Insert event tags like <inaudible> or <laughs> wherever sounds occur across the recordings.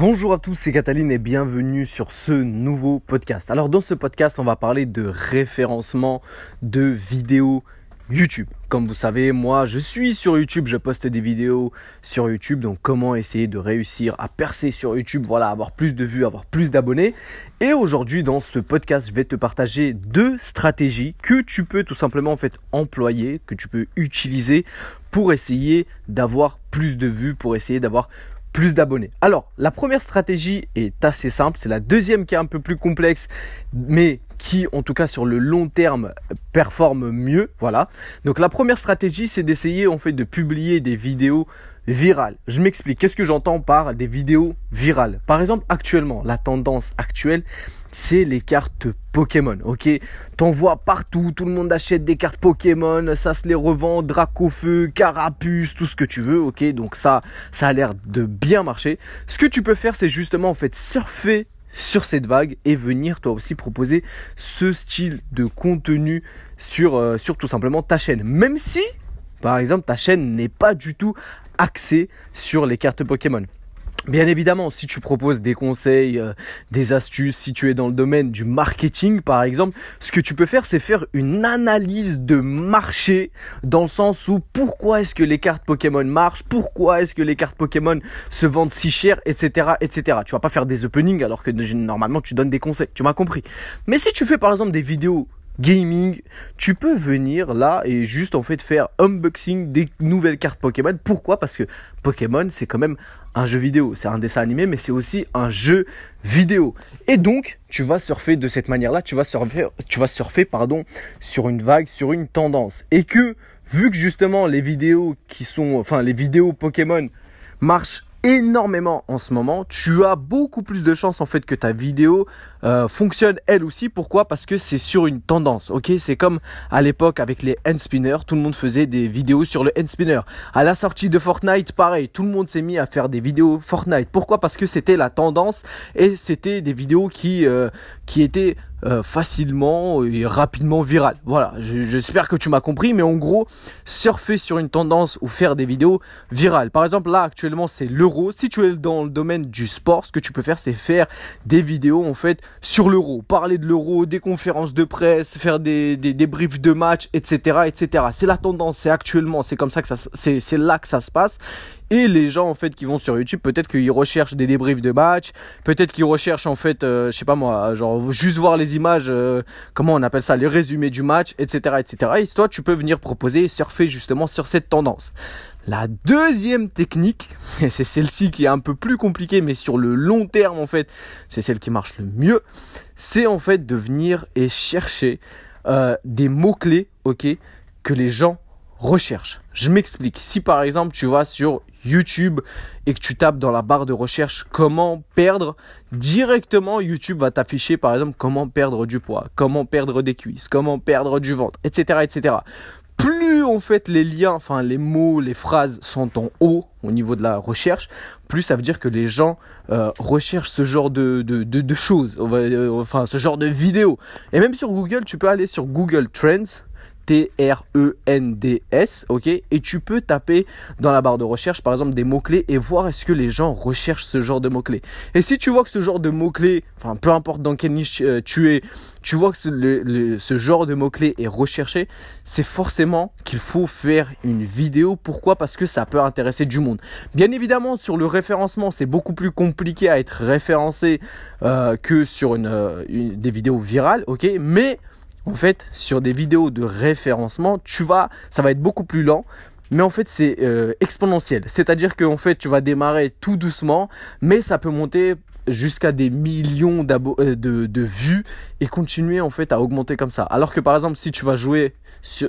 Bonjour à tous, c'est Cataline et bienvenue sur ce nouveau podcast. Alors dans ce podcast, on va parler de référencement de vidéos YouTube. Comme vous savez, moi je suis sur YouTube, je poste des vidéos sur YouTube, donc comment essayer de réussir à percer sur YouTube, voilà, avoir plus de vues, avoir plus d'abonnés. Et aujourd'hui dans ce podcast, je vais te partager deux stratégies que tu peux tout simplement en employer, que tu peux utiliser pour essayer d'avoir plus de vues, pour essayer d'avoir plus d'abonnés. Alors, la première stratégie est assez simple, c'est la deuxième qui est un peu plus complexe, mais qui, en tout cas sur le long terme, performe mieux. Voilà. Donc la première stratégie, c'est d'essayer en fait de publier des vidéos virales. Je m'explique. Qu'est-ce que j'entends par des vidéos virales? Par exemple, actuellement, la tendance actuelle, c'est les cartes Pokémon, ok? T'en vois partout, tout le monde achète des cartes Pokémon, ça se les revend, Dracofeu, Carapuce, tout ce que tu veux, ok? Donc ça, ça a l'air de bien marcher. Ce que tu peux faire, c'est justement en fait surfer sur cette vague et venir toi aussi proposer ce style de contenu sur, euh, sur tout simplement ta chaîne. Même si, par exemple, ta chaîne n'est pas du tout axée sur les cartes Pokémon. Bien évidemment, si tu proposes des conseils, euh, des astuces, si tu es dans le domaine du marketing par exemple, ce que tu peux faire c'est faire une analyse de marché dans le sens où pourquoi est-ce que les cartes Pokémon marchent, pourquoi est-ce que les cartes Pokémon se vendent si cher, etc. etc. Tu vas pas faire des openings alors que normalement tu donnes des conseils, tu m'as compris. Mais si tu fais par exemple des vidéos gaming, tu peux venir là et juste en fait faire unboxing des nouvelles cartes Pokémon. Pourquoi? Parce que Pokémon c'est quand même un jeu vidéo, c'est un dessin animé mais c'est aussi un jeu vidéo. Et donc, tu vas surfer de cette manière-là, tu vas surfer tu vas surfer pardon sur une vague, sur une tendance et que vu que justement les vidéos qui sont enfin les vidéos Pokémon marchent énormément en ce moment, tu as beaucoup plus de chances en fait que ta vidéo euh, fonctionne elle aussi. Pourquoi? Parce que c'est sur une tendance. Ok, c'est comme à l'époque avec les hand spinners, tout le monde faisait des vidéos sur le hand spinner. À la sortie de Fortnite, pareil, tout le monde s'est mis à faire des vidéos Fortnite. Pourquoi? Parce que c'était la tendance et c'était des vidéos qui euh, qui étaient euh, facilement et rapidement viral. Voilà, j'espère que tu m'as compris, mais en gros, surfer sur une tendance ou faire des vidéos virales. Par exemple, là actuellement c'est l'euro. Si tu es dans le domaine du sport, ce que tu peux faire, c'est faire des vidéos en fait sur l'euro, parler de l'euro, des conférences de presse, faire des, des, briefs de match, etc., etc. C'est la tendance, c'est actuellement, c'est comme ça que ça, c'est là que ça se passe. Et les gens en fait qui vont sur YouTube, peut-être qu'ils recherchent des débriefs de match, peut-être qu'ils recherchent en fait, euh, je sais pas moi, genre juste voir les images, euh, comment on appelle ça, les résumés du match, etc., etc. Et toi, tu peux venir proposer et surfer justement sur cette tendance. La deuxième technique, et <laughs> c'est celle-ci qui est un peu plus compliquée, mais sur le long terme en fait, c'est celle qui marche le mieux, c'est en fait de venir et chercher euh, des mots clés, ok, que les gens recherche. Je m'explique. Si par exemple tu vas sur YouTube et que tu tapes dans la barre de recherche comment perdre, directement YouTube va t'afficher par exemple comment perdre du poids, comment perdre des cuisses, comment perdre du ventre, etc. etc. Plus en fait les liens, enfin les mots, les phrases sont en haut au niveau de la recherche, plus ça veut dire que les gens euh, recherchent ce genre de, de, de, choses, euh, enfin ce genre de vidéos. Et même sur Google, tu peux aller sur Google Trends, T-R-E-N-D-S, ok? Et tu peux taper dans la barre de recherche, par exemple, des mots-clés et voir est-ce que les gens recherchent ce genre de mots-clés. Et si tu vois que ce genre de mots-clés, enfin, peu importe dans quelle niche euh, tu es, tu vois que ce, genre de mots-clés est recherché, c'est forcément qu'il faut faire une vidéo. Pourquoi? Parce que ça peut intéresser du monde. Bien évidemment, sur le référencement, c'est beaucoup plus compliqué à être référencé euh, que sur euh, des vidéos virales, ok? Mais en fait, sur des vidéos de référencement, tu vas, ça va être beaucoup plus lent, mais en fait c'est euh, exponentiel. C'est-à-dire qu'en fait tu vas démarrer tout doucement, mais ça peut monter jusqu'à des millions euh, de, de, vues et continuer en fait à augmenter comme ça. Alors que par exemple si tu vas jouer,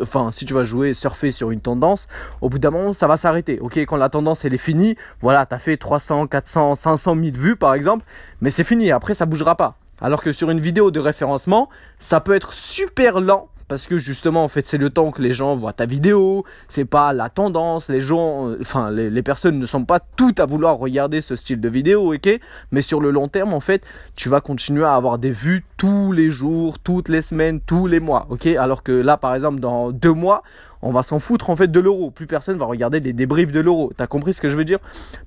enfin si tu vas jouer surfer sur une tendance, au bout d'un moment ça va s'arrêter. Ok, quand la tendance elle est finie, voilà, t'as fait 300, 400, 500 000 vues par exemple, mais c'est fini. Après ça bougera pas. Alors que sur une vidéo de référencement, ça peut être super lent parce que justement en fait c'est le temps que les gens voient ta vidéo, c'est pas la tendance, les gens, euh, enfin les, personnes ne sont pas toutes à vouloir regarder ce style de vidéo, ok? Mais sur le long terme en fait, tu vas continuer à avoir des vues tous les jours, toutes les semaines, tous les mois, ok? Alors que là par exemple dans deux mois, on va s'en foutre en fait de l'euro. Plus personne va regarder des débriefs de l'euro. T'as compris ce que je veux dire?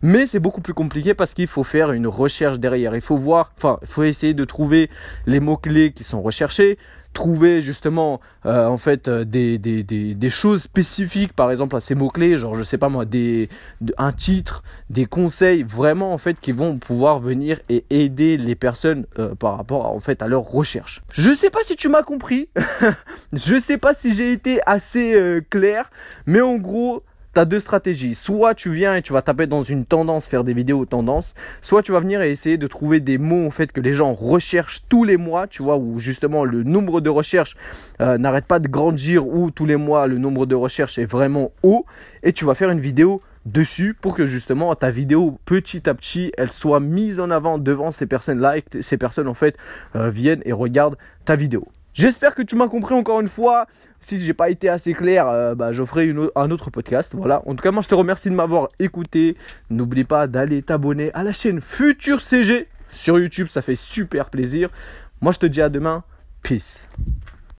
Mais c'est beaucoup plus compliqué parce qu'il faut faire une recherche derrière. Il faut voir, enfin, il faut essayer de trouver les mots clés qui sont recherchés trouver justement euh, en fait euh, des, choses spécifiques par exemple à ces mots clés genre je sais pas moi des un titre des conseils vraiment en fait qui vont pouvoir venir et aider les personnes euh, par rapport à, en fait à leur recherche. Je sais pas si tu m'as compris. <laughs> Je sais pas si j'ai été assez clair mais en gros tu deux stratégies. Soit tu viens et tu vas taper dans une tendance, faire des vidéos tendance, soit tu vas venir et essayer de trouver des mots en fait que les gens recherchent tous les mois, tu vois, où justement le nombre de recherches euh, n'arrête pas de grandir, ou tous les mois le nombre de recherches est vraiment haut, et tu vas faire une vidéo dessus pour que justement ta vidéo petit à petit elle soit mise en avant devant ces personnes là et que ces personnes en fait euh, viennent et regardent ta vidéo. J'espère que tu m'as compris encore une fois. Si j'ai pas été assez clair, euh, bah, un autre podcast. Voilà. En tout cas, moi, je te remercie de m'avoir écouté. N'oublie pas d'aller t'abonner à la chaîne Futur CG sur YouTube. Ça fait super plaisir. Moi, je te dis à demain. Peace.